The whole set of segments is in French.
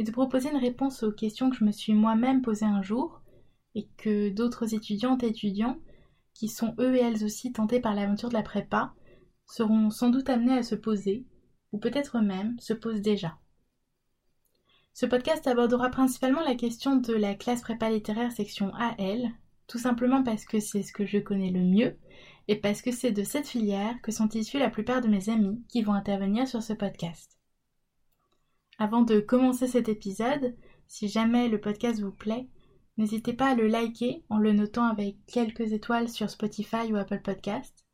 et de proposer une réponse aux questions que je me suis moi-même posées un jour et que d'autres étudiantes et étudiants qui sont eux et elles aussi tentés par l'aventure de la prépa seront sans doute amenés à se poser ou peut-être même se posent déjà. Ce podcast abordera principalement la question de la classe prépa littéraire section AL, tout simplement parce que c'est ce que je connais le mieux et parce que c'est de cette filière que sont issus la plupart de mes amis qui vont intervenir sur ce podcast. Avant de commencer cet épisode, si jamais le podcast vous plaît, n'hésitez pas à le liker en le notant avec quelques étoiles sur Spotify ou Apple Podcast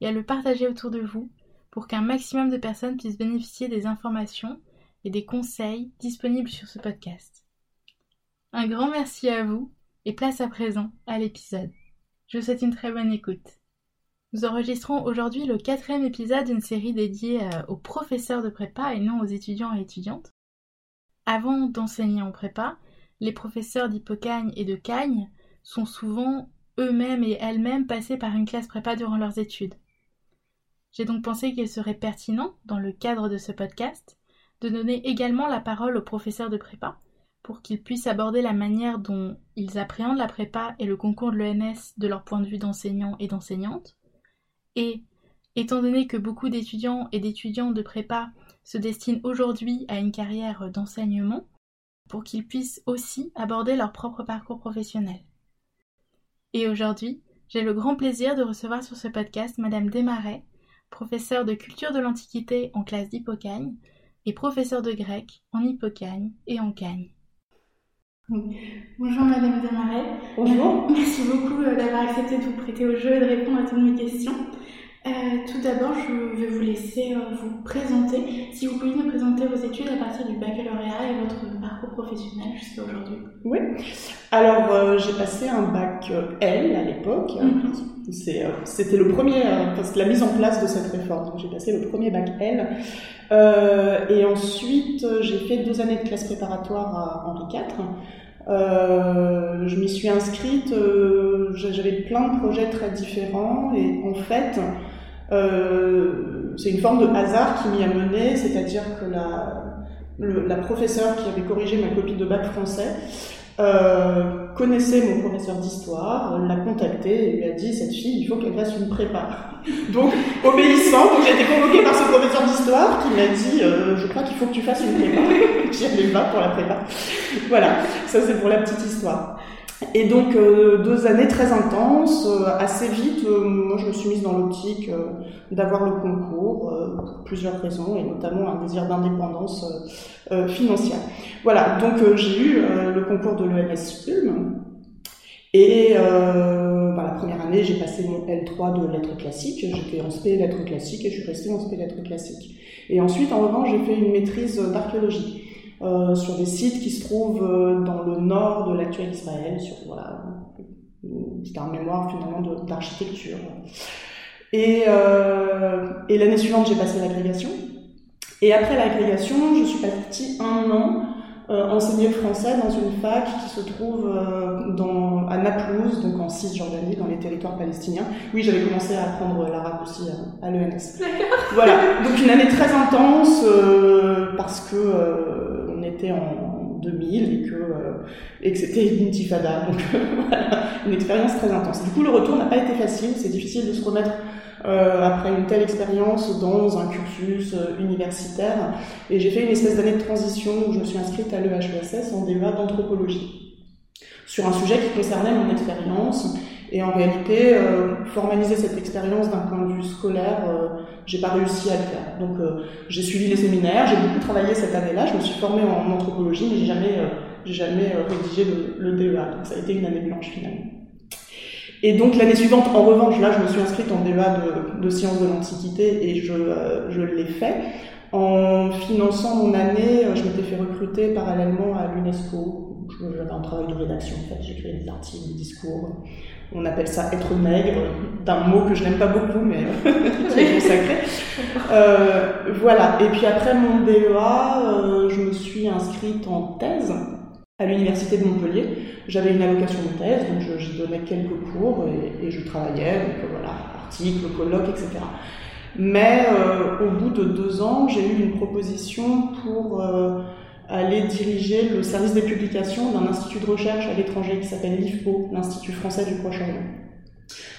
et à le partager autour de vous pour qu'un maximum de personnes puissent bénéficier des informations et des conseils disponibles sur ce podcast. Un grand merci à vous et place à présent à l'épisode. Je vous souhaite une très bonne écoute. Nous enregistrons aujourd'hui le quatrième épisode d'une série dédiée euh, aux professeurs de prépa et non aux étudiants et étudiantes. Avant d'enseigner en prépa, les professeurs d'Hippocagne et de Cagne sont souvent eux-mêmes et elles-mêmes passés par une classe prépa durant leurs études. J'ai donc pensé qu'il serait pertinent, dans le cadre de ce podcast, de donner également la parole aux professeurs de prépa pour qu'ils puissent aborder la manière dont ils appréhendent la prépa et le concours de l'ENS de leur point de vue d'enseignants et d'enseignantes. Et, étant donné que beaucoup d'étudiants et d'étudiantes de prépa se destinent aujourd'hui à une carrière d'enseignement, pour qu'ils puissent aussi aborder leur propre parcours professionnel. Et aujourd'hui, j'ai le grand plaisir de recevoir sur ce podcast Madame Desmarais, professeure de culture de l'Antiquité en classe d'Hippocagne, et professeur de grec en Hippocagne et en Cagne. Bonjour Madame Demaret. Bonjour. Merci beaucoup euh, d'avoir accepté de vous prêter au jeu et de répondre à toutes mes questions. Euh, tout d'abord, je vais vous laisser euh, vous présenter. Si vous pouviez nous présenter vos études à partir du baccalauréat et votre parcours professionnel jusqu'à aujourd'hui. Oui. Alors, j'ai passé un bac L à l'époque. Mhm. C'était le premier, parce que la mise en place de cette réforme. J'ai passé le premier bac L. et ensuite, j'ai fait deux années de classe préparatoire à Henri IV. Euh, je m'y suis inscrite, euh, j'avais plein de projets très différents et en fait, euh, c'est une forme de hasard qui m'y a mené, c'est-à-dire que la, la professeure qui avait corrigé ma copie de bac français euh, connaissait mon professeur d'histoire, l'a contacté et lui a dit cette fille, il faut qu'elle fasse une prépa. Donc, obéissant, j'ai été convoquée par ce professeur d'histoire qui m'a dit euh, je crois qu'il faut que tu fasses une prépa. J'y allais pas pour la prépa. Voilà, ça c'est pour la petite histoire. Et donc euh, deux années très intenses, euh, assez vite, euh, moi je me suis mise dans l'optique d'avoir le concours pour plusieurs raisons et notamment un désir d'indépendance financière. Voilà, donc j'ai eu le concours de l'ENS Ulm et bah, la première année j'ai passé mon L3 de lettres classiques, j'étais en SP lettres classiques et je suis restée en SP lettres classiques. Et ensuite en revanche j'ai fait une maîtrise d'archéologie. Euh, sur des sites qui se trouvent euh, dans le nord de l'actuel Israël, sur voilà, c'était un mémoire finalement d'architecture. Et, euh, et l'année suivante, j'ai passé l'agrégation. Et après l'agrégation, je suis partie un an euh, enseigner le français dans une fac qui se trouve euh, dans, à Naplouse, donc en Cisjordanie, dans les territoires palestiniens. Oui, j'avais commencé à apprendre l'arabe aussi à, à l'ENS. Voilà, donc une année très intense parce que on était en 2000 et que, euh, et que c'était une intifada. Donc voilà, une expérience très intense. Du coup, le retour n'a pas été facile. C'est difficile de se remettre euh, après une telle expérience dans un cursus euh, universitaire. Et j'ai fait une espèce d'année de transition où je me suis inscrite à l'EHESS en débat d'anthropologie sur un sujet qui concernait mon expérience et en réalité, formaliser cette expérience d'un point de vue scolaire, j'ai pas réussi à le faire. Donc euh, j'ai suivi les séminaires, j'ai beaucoup travaillé cette année-là, je me suis formée en anthropologie, mais j'ai jamais, euh, jamais rédigé le, DEA. Donc ça a été une année blanche finalement. Et donc l'année suivante, en revanche, là, je me suis inscrite en DEA de, de sciences de l'Antiquité et je, je l'ai fait. En finançant mon année, je m'étais fait recruter parallèlement à l'UNESCO. J'avais un travail de rédaction, en fait, j'écrivais des articles, des discours. On appelle ça être maigre, d'un mot que je n'aime pas beaucoup, mais qui est consacré. Euh, voilà. Et puis après mon DEA, euh, je me suis inscrite en thèse à l'université de Montpellier. J'avais une allocation de thèse, donc j'y donnais quelques cours et, et je travaillais, donc voilà, articles, colloques, etc. Mais euh, au bout de deux ans, j'ai eu une proposition pour euh, aller diriger le service des publications d'un institut de recherche à l'étranger qui s'appelle l'IFPO, l'Institut français du Proche-Orient.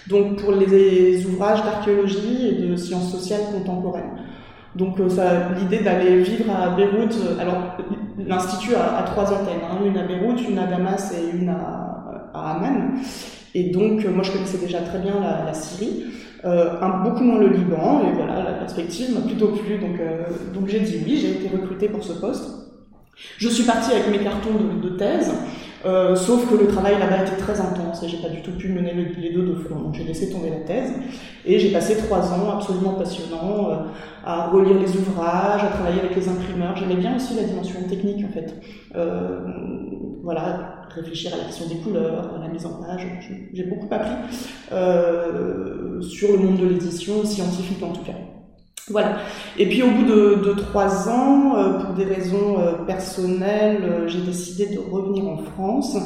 Donc pour les ouvrages d'archéologie et de sciences sociales contemporaines. Donc euh, l'idée d'aller vivre à Beyrouth, alors l'institut a, trois antennes, hein, une à Beyrouth, une à Damas et une à, à Amman. Et donc moi je connaissais déjà très bien la, la Syrie euh, un, beaucoup moins le Liban, et voilà, la perspective m'a plutôt plu, donc, euh, donc j'ai dit oui, j'ai été recrutée pour ce poste. Je suis partie avec mes cartons de, thèse, euh, sauf que le travail là-bas était très intense et j'ai pas du tout pu mener les deux de front. Donc j'ai laissé tomber la thèse et j'ai passé trois ans absolument passionnants euh, à relire les ouvrages, à travailler avec les imprimeurs. J'aimais bien aussi la dimension technique en fait. Euh, voilà, réfléchir à la question des couleurs, à la mise en page. J'ai beaucoup appris euh, sur le monde de l'édition, scientifique en tout cas. Voilà. Et puis au bout de, trois ans, euh, pour des raisons euh, personnelles, euh, j'ai décidé de revenir en France.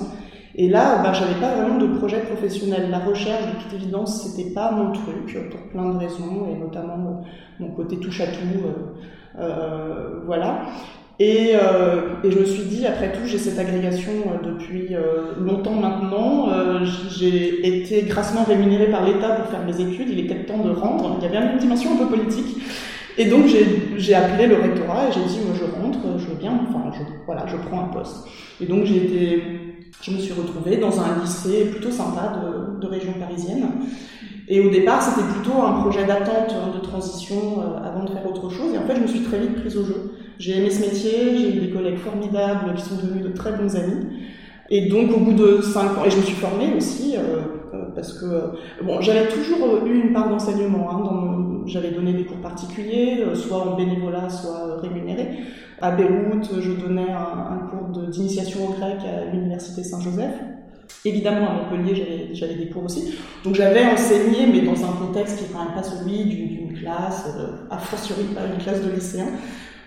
Et là, ben, j'avais pas vraiment de projet professionnel. La recherche, de toute évidence, c'était pas mon truc pour plein de raisons, et notamment mon côté touche à tout. Voilà. Et, euh, et, je me suis dit, après tout, j'ai cette agrégation euh, depuis euh, longtemps maintenant. Euh, j'ai été grassement rémunérée par l'État pour faire mes études. Il était temps de rendre. Il y avait une dimension un peu politique. Et donc j'ai appelé le rectorat et j'ai dit, moi je rentre, je bien, enfin je, voilà, je prends un poste. Et donc j'ai été, je me suis retrouvée dans un lycée plutôt sympa de, de région parisienne. Et au départ, c'était plutôt un projet d'attente, hein, de transition avant de faire autre chose. Et en fait, je me suis très vite prise au jeu. J'ai aimé ce métier, j'ai eu des collègues formidables qui sont devenus de très bons amis. Et donc au bout de cinq ans, et je me suis formée aussi, euh, euh parce que bon, j'avais toujours eu une part d'enseignement. Hein, j'avais donné des cours particuliers, euh, soit en bénévolat, soit rémunéré. À Beyrouth, je donnais un, un cours d'initiation au grec à l'université Saint-Joseph. Évidemment, à Montpellier, j'avais des cours aussi. Donc j'avais enseigné, mais dans un contexte qui n'est quand même pas celui d'une classe, euh, a fortiori pas une classe de lycéens.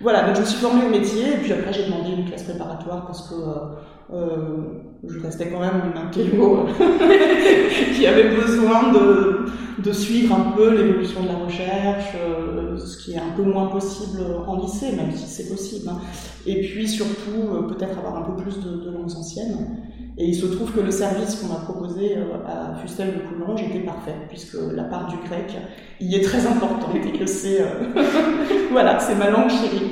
Voilà, donc je me suis formée au métier, et puis après j'ai demandé une classe préparatoire parce que euh, je restais quand même une intello qui avait besoin de, de suivre un peu l'évolution de la recherche, euh, ce qui est un peu moins possible en lycée, même si c'est possible. Hein. Et puis surtout, euh, peut-être avoir un peu plus de, de langues anciennes. Et il se trouve que le service qu'on m'a proposé euh, à Fustel de Coulanges était parfait, puisque la part du grec y est très importante et que c'est euh, voilà, ma langue chérie.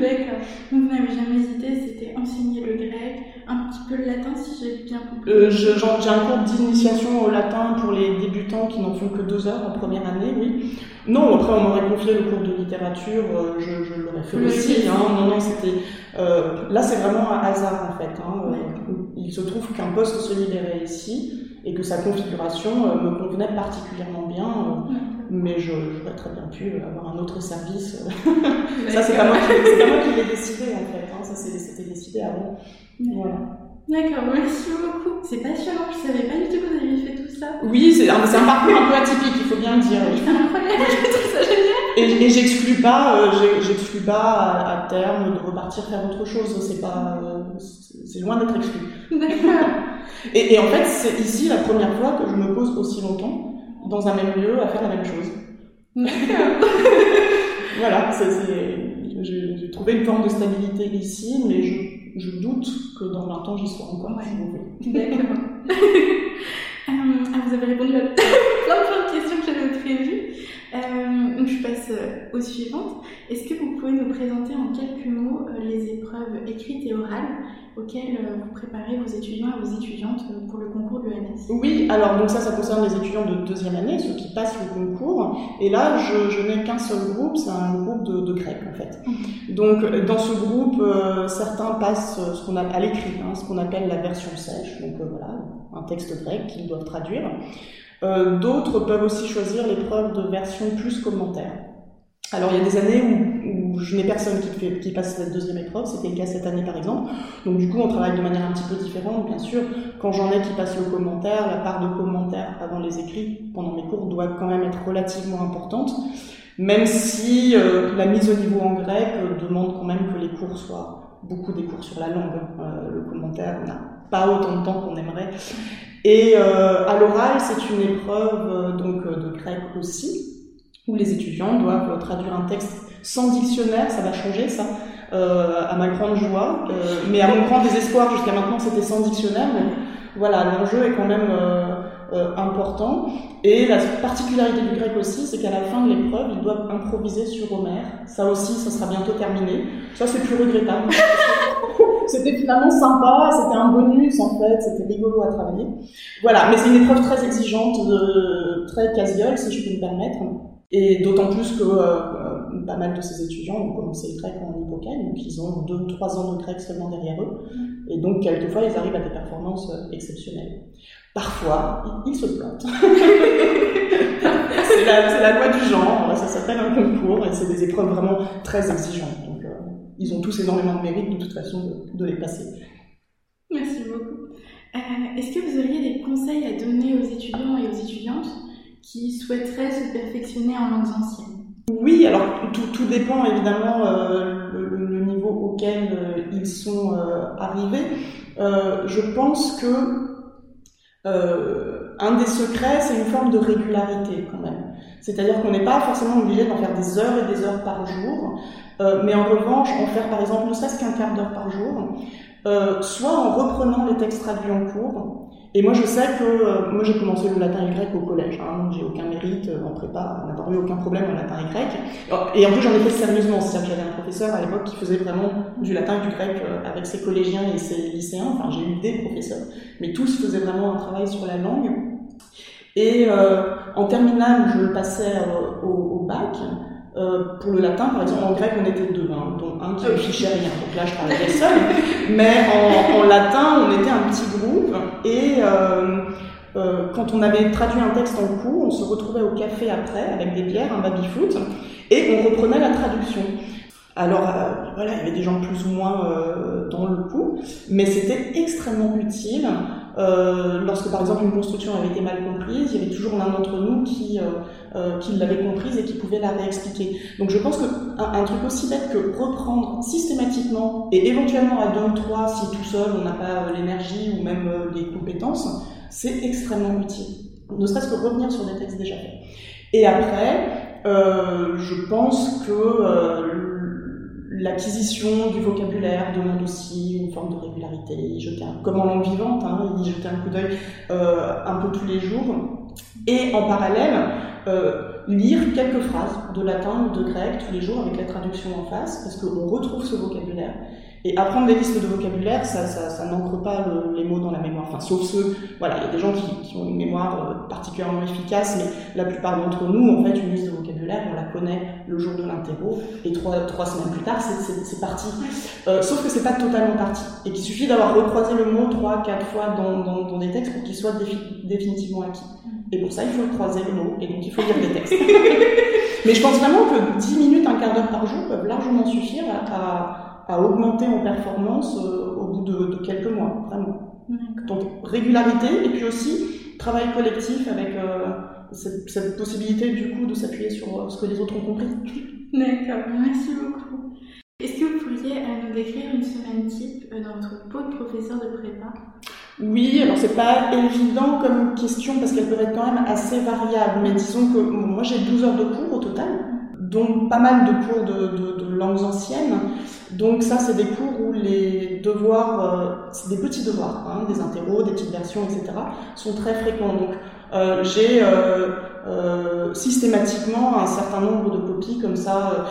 D'accord. Donc vous n'avez jamais hésité, c'était enseigner le grec, un petit peu le latin si j'ai bien compris. Euh, j'ai un cours d'initiation au latin pour les débutants qui n'en font que deux heures en première année, oui. Non, après on m'aurait confié le cours de littérature, euh, je, je l'aurais fait aussi. Hein. Non, non, c'était euh, là c'est vraiment un hasard en fait. Hein. Il se trouve qu'un poste se libérait ici et que sa configuration euh, me convenait particulièrement bien, mais j'aurais très bien pu avoir un autre service. ça c'est pas moi qui, l'ai décidé en fait. Hein. Ça c'était décidé avant. Voilà. D'accord, merci beaucoup. C'est passionnant, je savais pas du tout que vous aviez fait tout ça. Oui, c'est un, un, parcours un peu atypique, il faut bien le dire. C'est incroyable, je trouve ça génial. Et, et j'exclus pas, euh, j'exclus pas à, à, terme de repartir faire autre chose. C'est pas, euh, c'est loin d'être exclu. D'accord. Et, et, en fait, c'est ici la première fois que je me pose aussi longtemps dans un même lieu à faire la même chose. D'accord. voilà, j'ai trouvé une forme de stabilité ici, mais je je doute que dans 20 ans j'y sois encore, ouais. si vous D'accord. euh, ah, vous avez répondu à plein, plein de questions que j'avais prévues. Euh, donc je passe aux suivantes. Est-ce que vous pouvez nous présenter en quelques mots euh, les épreuves écrites et orales auxquelles euh, vous préparez vos étudiants et vos étudiantes euh, pour le concours de l'ENS Oui, alors donc ça, ça concerne les étudiants de deuxième année, ceux qui passent le concours. Et là, je, je n'ai qu'un seul groupe, c'est un groupe de, de grec en fait. Mmh. Donc dans ce groupe, euh, certains passent ce qu'on a à l'écrit, hein, ce qu'on appelle la version sèche. Donc euh, voilà, un texte grec qu'ils doivent traduire. Euh, D'autres peuvent aussi choisir l'épreuve de version plus commentaire. Alors il y a des années où, je n'ai personne qui, passe cette deuxième épreuve, c'était le cas cette année par exemple. Donc du coup on travaille de manière un petit peu différente, bien sûr. Quand j'en ai qui passent le commentaire, la part de commentaires avant les écrits pendant mes cours doit quand même être relativement importante. Même si euh, la mise au niveau en grec euh, demande quand même que les cours soient beaucoup des cours sur la langue. Euh, le commentaire n'a pas autant de temps qu'on aimerait. Et à l'oral, c'est une épreuve donc de grec aussi où les étudiants doivent traduire un texte sans dictionnaire, ça va changer ça, euh, à ma grande joie, euh, mais à mon grand désespoir. Jusqu'à maintenant c'était sans dictionnaire, donc voilà, l'enjeu est quand même euh, euh, important. Et la particularité du grec aussi, c'est qu'à la fin de l'épreuve, ils doivent improviser sur Homère. Ça aussi, ça sera bientôt terminé. Ça, c'est plus regrettable. c'était finalement sympa, c'était un bonus en fait, c'était rigolo à travailler. Voilà, mais c'est une épreuve très exigeante, très casiole, si je peux me permettre. Et d'autant plus que euh, pas mal de ces étudiants ont commencé le grec en hippocane, donc ils ont deux ou trois ans de grec seulement derrière eux. Mm. Et donc, quelquefois, ils arrivent à des performances euh, exceptionnelles. Parfois, ils, se plantent. c'est la, la, loi du genre, ça s'appelle un concours, et c'est des épreuves vraiment très exigeantes. Donc, euh, ils ont tous énormément de mérite, de toute façon, de, de les passer. Merci beaucoup. Est-ce que vous auriez des conseils à donner aux étudiants et aux étudiantes qui souhaiteraient se perfectionner en langues anciennes? Oui, alors tout, tout dépend évidemment euh, le, niveau auquel euh, ils sont euh, arrivés. Euh, je pense que un des secrets, c'est une forme de régularité quand même. C'est-à-dire qu'on n'est pas forcément obligé d'en faire des heures et des heures par jour, mais en revanche, en faire par exemple ne serait-ce qu'un quart d'heure par jour, soit en reprenant les textes traduits en cours, et moi, je sais que euh, moi, j'ai commencé le latin et le grec au collège, hein, j'ai aucun mérite euh, en prépa, n'a pas eu aucun problème en latin et grec. Et en plus, j'en ai fait sérieusement, c'est-à-dire que j'avais un professeur à l'époque qui faisait vraiment du latin et du grec euh, avec ses collégiens et ses lycéens. Enfin, j'ai eu des professeurs, mais tous faisaient vraiment un travail sur la langue. Et en terminale, je passais au, au bac. Euh, pour le latin, par exemple, en grec, on était deux, hein, dont un qui ne fichait rien. Donc là, je travaillais seul. Mais en, en, latin, on était un petit groupe. Et euh, euh, quand on avait traduit un texte en cours, on se retrouvait au café après, avec des bières, un baby-foot, et on reprenait la traduction. Alors, euh, voilà, il y avait des gens plus ou moins dans le coup, mais c'était extrêmement utile. Euh, lorsque, par exemple, une construction avait été mal comprise, il y avait toujours l'un d'entre nous qui, qui l'avait comprise et qui pouvait la réexpliquer. Donc, je pense qu'un un truc aussi bête que reprendre systématiquement, et éventuellement à deux ou trois, si tout seul on n'a pas l'énergie ou même les compétences, c'est extrêmement utile. Ne serait-ce que revenir sur des textes déjà faits. Et après, je pense que L'acquisition du vocabulaire demande aussi une forme de régularité, jeter un, comme en langue vivante, hein, y jeter un coup d'œil euh, un peu tous les jours. Et en parallèle, euh, lire quelques phrases de latin ou de grec tous les jours avec la traduction en face, parce qu'on retrouve ce vocabulaire. Et apprendre des listes de vocabulaire, ça, ça, ça n'ancre pas le, les mots dans la mémoire. Enfin, sauf ceux, voilà, il y a des gens qui, qui ont une mémoire euh, particulièrement efficace, mais la plupart d'entre nous, en fait, une liste de vocabulaire, on la connaît le jour de l'interro, et trois, trois semaines plus tard, c'est parti. Euh, sauf que c'est pas totalement parti, et qu'il suffit d'avoir recroisé le mot trois, quatre fois dans, dans, dans des textes pour qu'il soit définitivement acquis. Et pour ça, il faut croiser le mot, et donc il faut lire des textes. mais je pense vraiment que 10 minutes, un quart d'heure par jour peuvent largement suffire à, à à augmenter en performance euh, au bout de, de, quelques mois, vraiment. Donc régularité et puis aussi travail collectif avec euh, cette, cette, possibilité du coup de s'appuyer sur euh, ce que les autres ont compris. D'accord, merci beaucoup. Est-ce que vous pourriez nous décrire une semaine type dans votre pot de professeur de prépa? Oui, alors c'est pas évident comme question parce qu'elle peut être quand même assez variable, mais disons que moi j'ai 12 heures de cours au total, dont pas mal de cours de, langues anciennes. Donc ça, c'est des cours où les devoirs, euh, c'est des petits devoirs, hein, des interros, des petites versions, etc., sont très fréquents. Donc euh, j'ai euh, systématiquement un certain nombre de copies comme ça,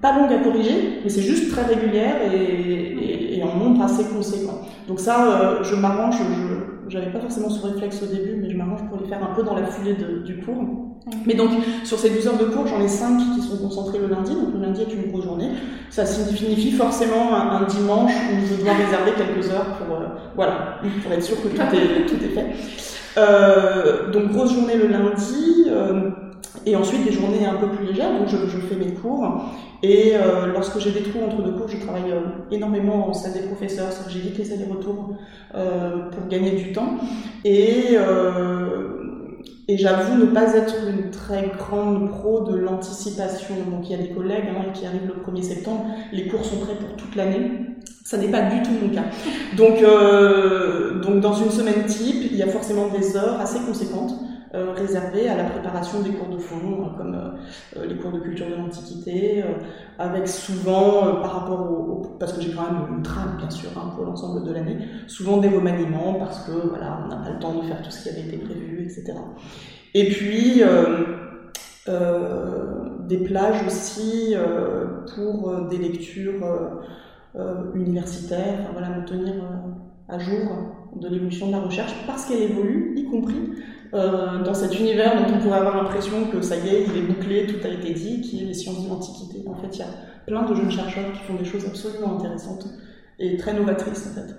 pas longues à corriger, mais c'est juste très régulière et, et, et, en nombre assez conséquent. Donc ça, je m'arrange, je n'avais pas forcément ce réflexe au début, mais je m'arrange pour les faire un peu dans la foulée de, du cours. Mais donc, sur ces 12 heures de cours, j'en ai 5 qui sont concentrés le lundi. Donc, le lundi est une grosse journée. Ça signifie forcément un, un dimanche où je dois réserver quelques heures pour, euh, voilà, pour être sûr que tout est, tout est fait. Euh, donc, grosse journée le lundi. Euh, et ensuite des journées un peu plus légères, donc je, fais mes cours. Et euh, lorsque j'ai des trous entre deux cours, je travaille euh, énormément en salle des professeurs, c'est-à-dire j'évite les allers-retours euh, pour gagner du temps. Et, et j'avoue ne pas être une très grande pro de l'anticipation. Donc il y a des collègues hein, qui arrivent le 1er septembre, les cours sont prêts pour toute l'année. Ça n'est pas du tout mon cas. Donc, donc dans une semaine type, il y a forcément des heures assez conséquentes euh, réservés à la préparation des cours de fond, hein, comme euh, euh, les cours de culture de l'Antiquité, avec souvent, par rapport au, parce que j'ai quand même une trame bien sûr hein, pour l'ensemble de l'année, souvent des remaniements parce que voilà, on n'a pas le temps de faire tout ce qui avait été prévu, etc. Et puis des plages aussi pour des lectures universitaires, voilà, me tenir à jour de l'évolution de la recherche parce qu'elle évolue, y compris euh, dans cet univers dont on pourrait avoir l'impression que ça y est, il est bouclé, tout a été dit, qui est les sciences de l'Antiquité. En fait, il y a plein de jeunes chercheurs qui font des choses absolument intéressantes et très novatrices en fait.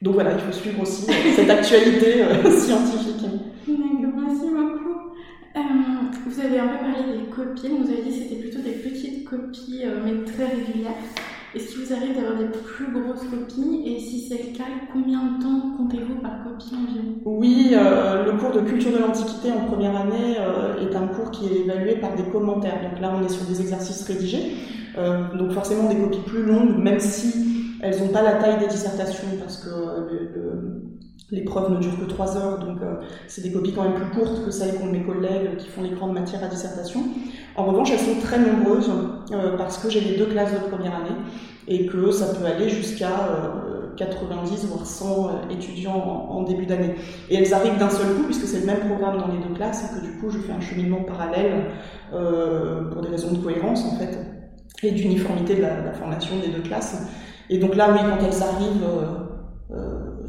Donc voilà, il faut suivre aussi cette actualité euh, scientifique. Merci beaucoup. Euh, vous avez un peu parlé des copies, vous avez dit que c'était plutôt des petites copies mais très régulières. Est-ce qu'il vous arrive d'avoir des plus grosses copies Et si c'est le cas, combien de temps comptez-vous par copie environ Oui, euh, le cours de culture de l'Antiquité en première année euh, est un cours qui est évalué par des commentaires. Donc là, on est sur des exercices rédigés. Euh, donc forcément des copies plus longues, même si elles n'ont pas la taille des dissertations, parce que le L'épreuve ne dure que trois heures, donc euh, c'est des copies quand même plus courtes que celles qu'ont mes collègues qui font les grandes matières à dissertation. En revanche, elles sont très nombreuses euh, parce que j'ai les deux classes de première année et que ça peut aller jusqu'à 90 euh, voire 100 étudiants en, début d'année. Et elles arrivent d'un seul coup puisque c'est le même programme dans les deux classes et que du coup je fais un cheminement parallèle pour des raisons de cohérence en fait et d'uniformité de la, formation des deux classes. Et donc là, oui, quand elles arrivent euh,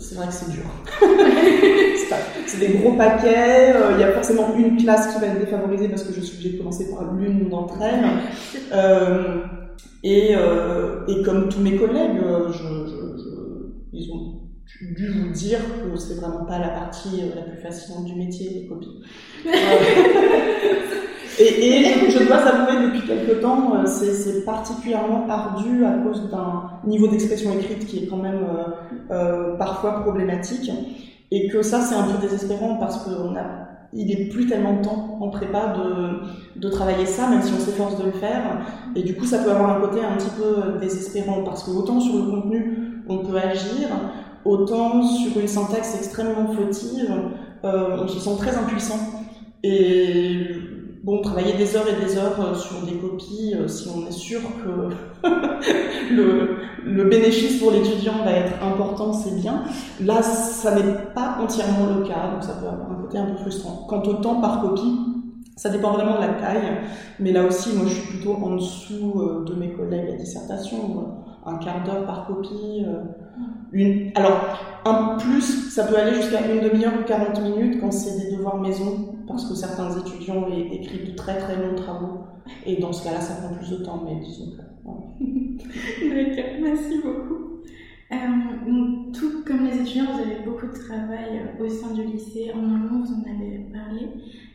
c'est vrai que c'est dur. c'est des gros paquets, euh, il y a forcément une classe qui va être défavorisée parce que je suis obligée de commencer par l'une d'entre elles. Euh, et, et, comme tous mes collègues, ils ont dû vous dire que c'est vraiment pas la partie la plus fascinante du métier, les copies. Et, je, dois avouer, depuis quelque temps, euh, c'est particulièrement ardu à cause d'un niveau d'expression écrite qui est quand même euh, euh, parfois problématique. Et que ça, c'est un peu désespérant parce qu'on a il n'est plus tellement de temps en prépa de, de travailler ça, même si on s'efforce de le faire. Et du coup, ça peut avoir un côté un petit peu désespérant, parce que autant sur le contenu, on peut agir, autant sur une syntaxe extrêmement fautive, on se sent très impuissant. Et bon, travailler des heures et des heures euh, sur des copies, euh, si on est sûr que le, bénéfice pour l'étudiant va être important, c'est bien. Là, ça n'est pas entièrement le cas, donc ça peut avoir un côté un peu frustrant. Quant au temps par copie, ça dépend vraiment de la taille, mais là aussi, moi, je suis plutôt en dessous euh, de mes collègues à dissertation, un quart d'heure par copie. Alors, un plus, ça peut aller jusqu'à une demi-heure ou 40 minutes quand c'est des devoirs maison parce que certains étudiants écrivent de très très longs travaux, et dans ce cas-là, ça prend plus de temps, mais disons que. D'accord, merci beaucoup. Euh, tout comme les étudiants, vous avez beaucoup de travail euh, au sein du lycée. En amont, vous en avez parlé.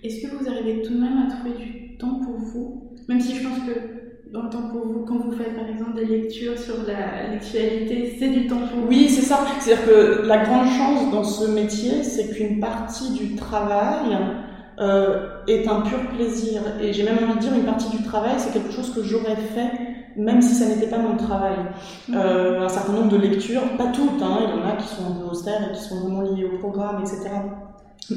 Est-ce que vous arrivez tout de même à trouver du temps pour vous? Même si je pense que dans le temps pour vous, quand vous faites par exemple des lectures sur l'actualité, c'est du temps pour vous. Oui, c'est ça. C'est-à-dire que la grande chance dans ce métier, c'est qu'une partie du travail euh, est un pur plaisir. Et j'ai même envie de dire, une partie du travail, c'est quelque chose que j'aurais fait même si ça n'était pas mon travail. Mhm. Euh, un certain nombre de lectures, pas toutes, hein, il y en a qui sont un peu austères et qui sont vraiment liées au programme, etc.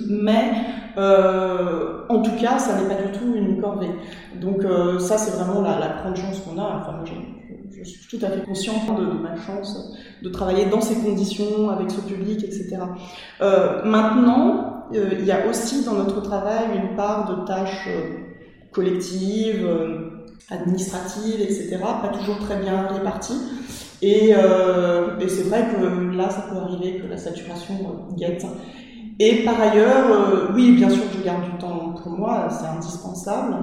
Mais euh, en tout cas, ça n'est pas du tout une corvée. Donc euh, ça, c'est vraiment la, grande chance qu'on a. Enfin, je, je, suis tout à fait consciente de, de, ma chance de travailler dans ces conditions, avec ce public, etc. Euh, maintenant, euh, il y a aussi dans notre travail une part de tâches euh, collectives, euh, administratives, etc., pas toujours très bien réparties. Et, et c'est vrai que là, ça peut arriver que la saturation guette. Et par ailleurs, oui, bien sûr, je garde du temps pour moi, c'est indispensable,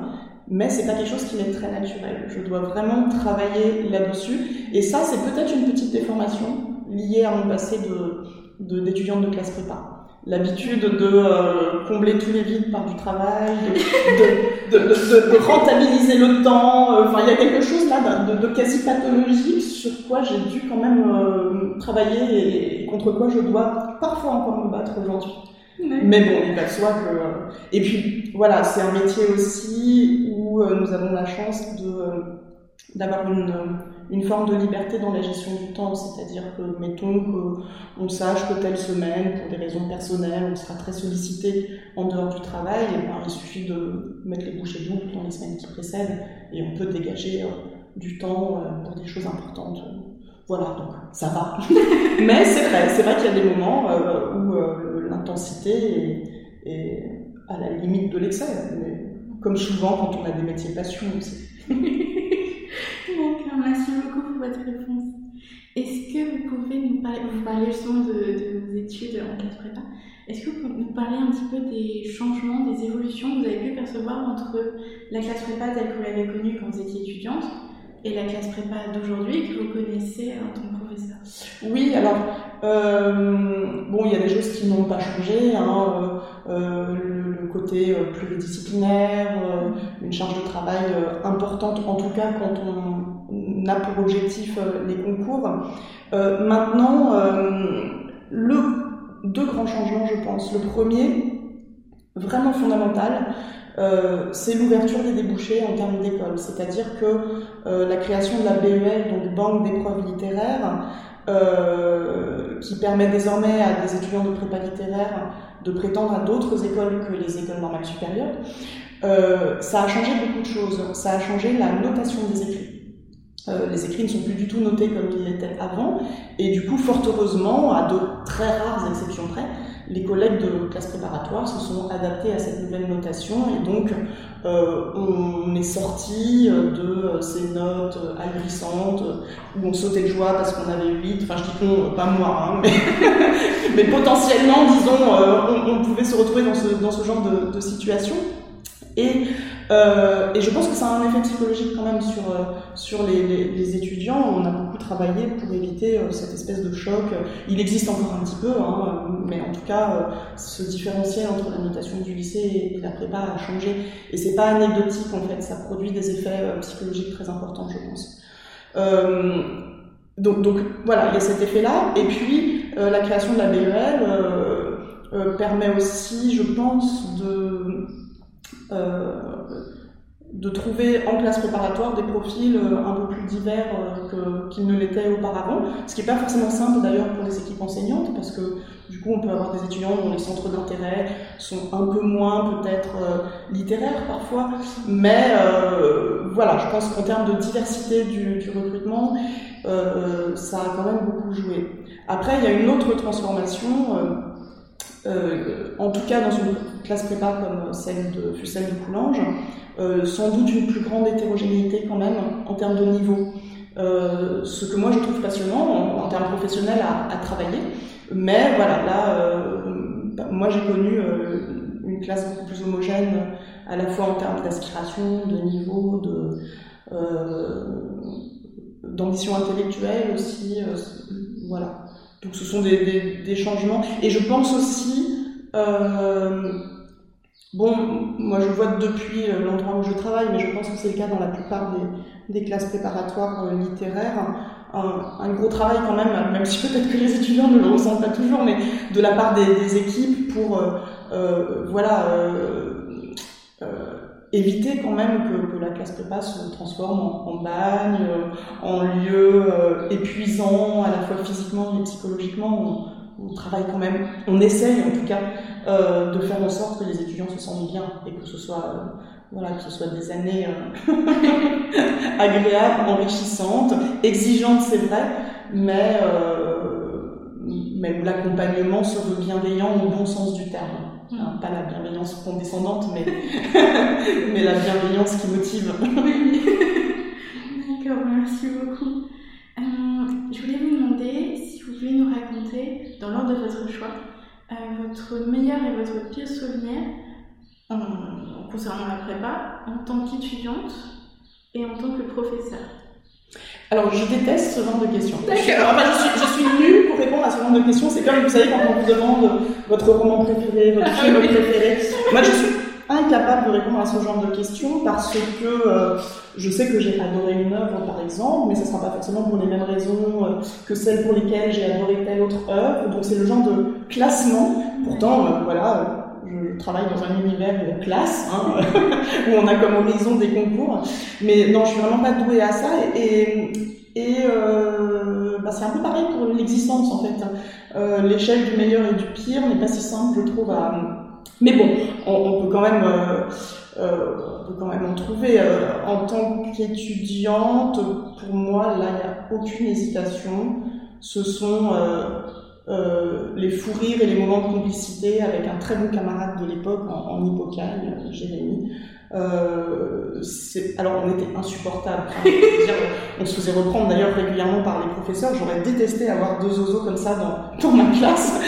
mais c'est pas quelque chose qui m'est très naturel. Je dois vraiment travailler là-dessus. Et ça, c'est peut-être une petite déformation liée à mon passé de d'étudiante de, de classe prépa l'habitude de euh, combler tous les vides par du travail, de, de, rentabiliser le temps. Enfin, il y a quelque chose là de, quasi pathologique sur quoi j'ai dû quand même travailler et contre quoi je dois parfois encore me battre aujourd'hui. Mais bon, il de soi que. Et puis, voilà, c'est un métier aussi où nous avons la chance de d'avoir une, une, forme de liberté dans la gestion du temps, c'est-à-dire que, mettons qu'on sache que telle semaine, pour des raisons personnelles, on sera très sollicité en dehors du travail, et ben, il suffit de mettre les bouchées doubles dans les semaines qui précèdent, et on peut dégager euh, du temps euh, pour des choses importantes. Voilà, donc ça va. Mais c'est vrai, c'est vrai qu'il y a des moments euh, où l'intensité est, est, à la limite de l'excès, comme souvent quand on a des métiers passion aussi. merci beaucoup pour votre réponse. Est-ce que vous pouvez nous parler, vous parlez justement de, vos études en classe prépa, est-ce que vous pouvez nous parler un petit peu des changements, des évolutions que vous avez pu percevoir entre la classe prépa telle que vous l'avez connue quand vous étiez étudiante et la classe prépa d'aujourd'hui que vous connaissez en tant que professeur? Oui, alors, euh, bon, il y a des choses qui n'ont pas changé. Hein, euh, euh le, côté pluridisciplinaire, une charge de travail importante, en tout cas quand on a pour objectif euh, les concours. Euh, maintenant, euh, le, deux grands changements, je pense. Le premier, vraiment fondamental, c'est l'ouverture des débouchés en termes d'école. C'est-à-dire que la création de la BEL, donc Banque d'épreuves littéraires, qui permet désormais à des étudiants de prépa littéraire de prétendre à d'autres écoles que les écoles normales supérieures, ça a changé beaucoup de choses. Ça a changé la notation des écrits. Euh, les écrits ne sont plus du tout notés comme ils l'étaient avant. Et du coup, fort heureusement, à de très rares exceptions près, les collègues de classe préparatoire se sont adaptés à cette nouvelle notation et donc euh, on est sorti de ces notes ahurrissantes où on sautait de joie parce qu'on avait 8, enfin je dis qu'on, pas moi, hein, mais, potentiellement, disons, euh, on, pouvait se retrouver dans ce, dans ce genre de, de situation. Et euh, et je pense que ça a un effet psychologique quand même sur, euh, sur les, les, étudiants. On a beaucoup travaillé pour éviter euh, cette espèce de choc. Il existe encore un petit peu, hein, mais en tout cas, ce différentiel entre la notation du lycée et, la prépa a changé. Et c'est pas anecdotique en fait, ça produit des effets psychologiques très importants, je pense. donc, donc voilà, il y a cet effet-là. Et puis, la création de la BEL permet aussi, je pense, de euh, de trouver en classe préparatoire des profils euh, un peu plus divers euh, qu'ils ne l'étaient auparavant, ce qui n'est pas forcément simple d'ailleurs pour les équipes enseignantes, parce que du coup on peut avoir des étudiants dont les centres d'intérêt sont un peu moins peut-être littéraires parfois, mais voilà, je pense qu'en termes de diversité du, recrutement, ça a quand même beaucoup joué. Après, il y a une autre transformation euh, en tout cas dans une classe prépa comme celle de Fussel Coulanges, euh, sans doute une plus grande hétérogénéité quand même en termes de niveau. Euh, ce que moi je trouve passionnant en, termes professionnels à, travailler. Mais voilà, là, bah, moi j'ai connu une classe beaucoup plus homogène à la fois en termes d'aspiration, de niveau, d'ambition intellectuelle aussi. voilà. Donc ce sont des, changements. Et je pense aussi, euh, bon, moi je vois depuis l'endroit où je travaille, mais je pense que c'est le cas dans la plupart des, classes préparatoires euh, littéraires, un, gros travail quand même, même si peut-être que les étudiants ne le ressentent pas toujours, mais de la part des, des équipes pour, euh, voilà, éviter quand même que, que, la classe prépa se transforme en, en bagne, euh, en lieu euh, épuisant à la fois physiquement et psychologiquement. On, on, travaille quand même, on essaye en tout cas euh, de faire en sorte que les étudiants se sentent bien et que ce soit euh, voilà que ce soit des années agréables, enrichissantes, exigeantes c'est vrai, mais mais où l'accompagnement se veut bienveillant au bon sens du terme. Hein, pas la bienveillance condescendante, mais, mais la bienveillance qui motive. D'accord, merci beaucoup. Euh, je voulais vous demander si vous pouvez nous raconter, dans l'ordre de votre choix, euh, votre meilleur et votre pire souvenir concernant la prépa en tant qu'étudiante et en tant que professeur. Alors, je déteste ce genre de questions. Je suis, je, suis, nulle pour répondre à ce genre de questions. C'est comme, vous savez, quand on vous demande votre roman préféré, votre film préféré. Moi, je suis incapable de répondre à ce genre de questions parce que euh, je sais que j'ai adoré une œuvre, par exemple, mais ce ne sera pas forcément pour les mêmes raisons euh, que celles pour lesquelles j'ai adoré telle autre œuvre. Donc c'est le genre de classement. Pourtant, euh, voilà je travaille dans un univers classe, hein, où on a comme horizon des concours. Mais non, je suis vraiment pas douée à ça. Et, euh, bah, c'est un peu pareil pour l'existence, en fait. Euh, L'échelle du meilleur et du pire n'est pas si simple, je trouve. Mais bon, on, peut quand même... Euh, on peut quand même en trouver. En tant qu'étudiante, pour moi, là, il n'y a aucune hésitation. Ce sont euh, les fous rires et les moments de complicité avec un très bon camarade de l'époque en, en Hippocagne, Jérémy. Euh, alors on était insupportable. On se faisait reprendre d'ailleurs régulièrement par les professeurs. J'aurais détesté avoir deux oiseaux comme ça dans, dans ma classe.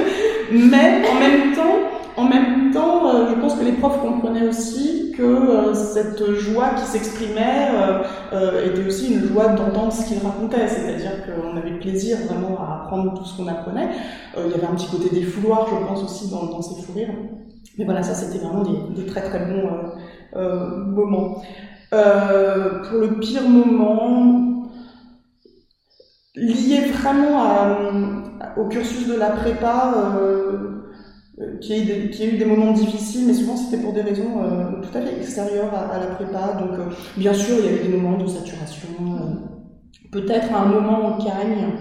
Mais en même temps, en même temps, euh, je pense que les profs comprenaient aussi que euh, cette joie qui s'exprimait euh, était aussi une joie d'entendre ce qu'ils racontaient, c'est-à-dire qu'on avait plaisir vraiment à apprendre tout ce qu'on apprenait. il y avait un petit côté défouloir, je pense aussi, dans, ces fous rires. Mais voilà, ça c'était vraiment des, des, très très bons moments. pour le pire moment, lié vraiment au cursus de la prépa, euh, qui a, eu des, a eu moments difficiles, mais souvent c'était pour des raisons euh, tout à fait extérieures à, la prépa. Donc, euh, bien sûr, il y avait des moments de saturation. Peut-être à un moment en Cagne,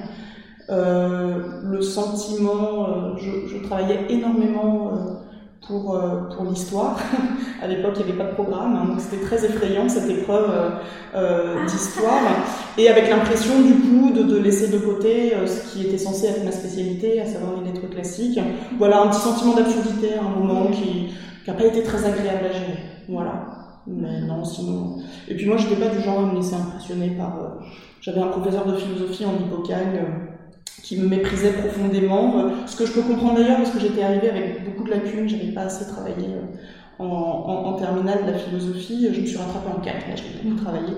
le sentiment, je, travaillais énormément pour, euh, pour l'histoire. à l'époque, il n'y avait pas de programme, hein, donc c'était très effrayant cette épreuve euh, euh d'histoire. Et avec l'impression, du coup, de, de, laisser de côté euh, ce qui était censé être ma spécialité, à savoir les lettres classiques. Voilà, un petit sentiment d'absurdité à un moment qui n'a pas été très agréable à gérer. Voilà. Mais non, sinon. Et puis moi, je n'étais pas du genre à me laisser impressionner par. J'avais un professeur de philosophie en Hippocagne qui me méprisait profondément. Euh, ce que je peux comprendre d'ailleurs parce que j'étais arrivée avec beaucoup de lacunes, j'avais pas assez travaillé euh, en, en, terminale de la philosophie. Je me suis rattrapée en 4, là j'ai beaucoup travaillé.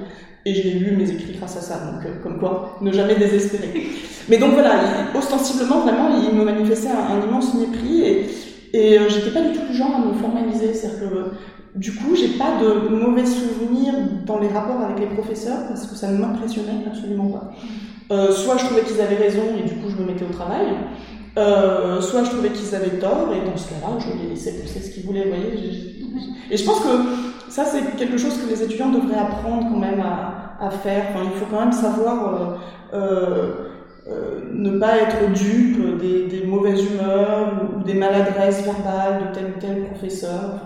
Et j'ai lu mes écrits grâce à ça, donc euh, comme quoi, ne jamais désespérer. Mais donc voilà, il, ostensiblement, vraiment, il me manifestait un, immense mépris et, et j'étais pas du tout du genre à me formaliser. C'est-à-dire que du coup, j'ai pas de mauvais souvenirs dans les rapports avec les professeurs parce que ça ne m'impressionnait absolument pas. Euh, soit je trouvais qu'ils avaient raison et du coup je me mettais au travail, euh, soit je trouvais qu'ils avaient tort et dans ce cas-là je les laissais pousser ce qu'ils voulaient. Vous voyez et je pense que ça c'est quelque chose que les étudiants devraient apprendre quand même à, à faire. Enfin, il faut quand même savoir euh, euh, euh ne pas être dupe des, des mauvaises humeurs ou, des maladresses verbales de tel ou tel professeur.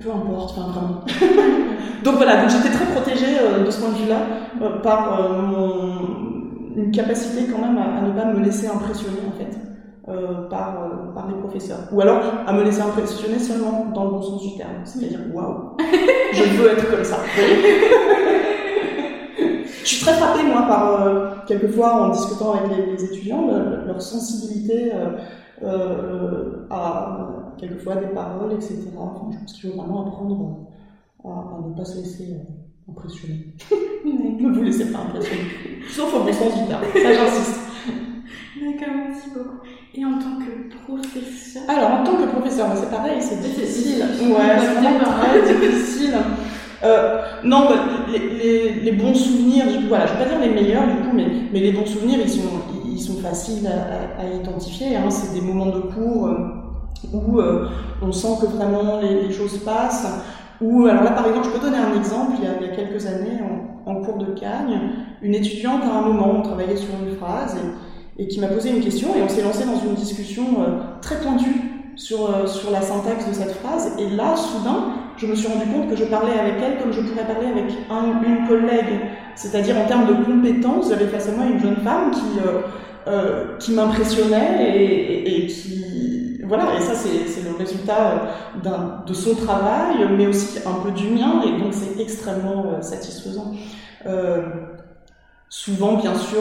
Peu importe, enfin vraiment. donc voilà, donc j'étais très protégée euh, de ce point de vue-là euh, par euh, mon, une capacité quand même à, à, ne pas me laisser impressionner en fait euh, par, euh, par les professeurs. Ou alors à me laisser impressionner seulement dans le bon sens du terme. C'est-à-dire, waouh, je veux être comme ça. je suis très frappée, moi, par, euh, quelquefois, en discutant avec les, les étudiants, le, leur sensibilité à, quelquefois, des paroles, etc. Enfin, je pense qu'il faut vraiment apprendre à, à ne pas se laisser impressionner. ne vous laissez pas impressionner. Sauf au bon sens du terme. Ça, j'insiste. D'accord, merci beaucoup. Et en tant que professeur? Alors, en tant que professeur, c'est pareil, c'est difficile. Ouais, c'est vraiment pareil, difficile. Euh, non, bah, les, les, les, bons souvenirs, voilà, je vais pas dire les meilleurs du coup, mais, mais les bons souvenirs, ils sont, ils sont faciles à, à, à identifier. Hein. C'est des moments de cours euh, où euh, on sent que vraiment les, les choses passent. Ou alors là, par exemple, je peux donner un exemple. Il y a, il y a quelques années, en, en, cours de Cagne, une étudiante à un moment, on travaillait sur une phrase et, et qui m'a posé une question et on s'est lancé dans une discussion euh, très pointue sur, euh, sur la syntaxe de cette phrase. Et là, soudain, je me suis rendu compte que je parlais avec elle comme je pourrais parler avec un, une collègue. C'est-à-dire en termes de compétences, j'avais face à moi une jeune femme qui, euh, euh qui m'impressionnait et, et qui voilà, et ça c'est le résultat euh, de son travail, mais aussi un peu du mien, et donc c'est extrêmement euh, satisfaisant. Euh, souvent, bien sûr,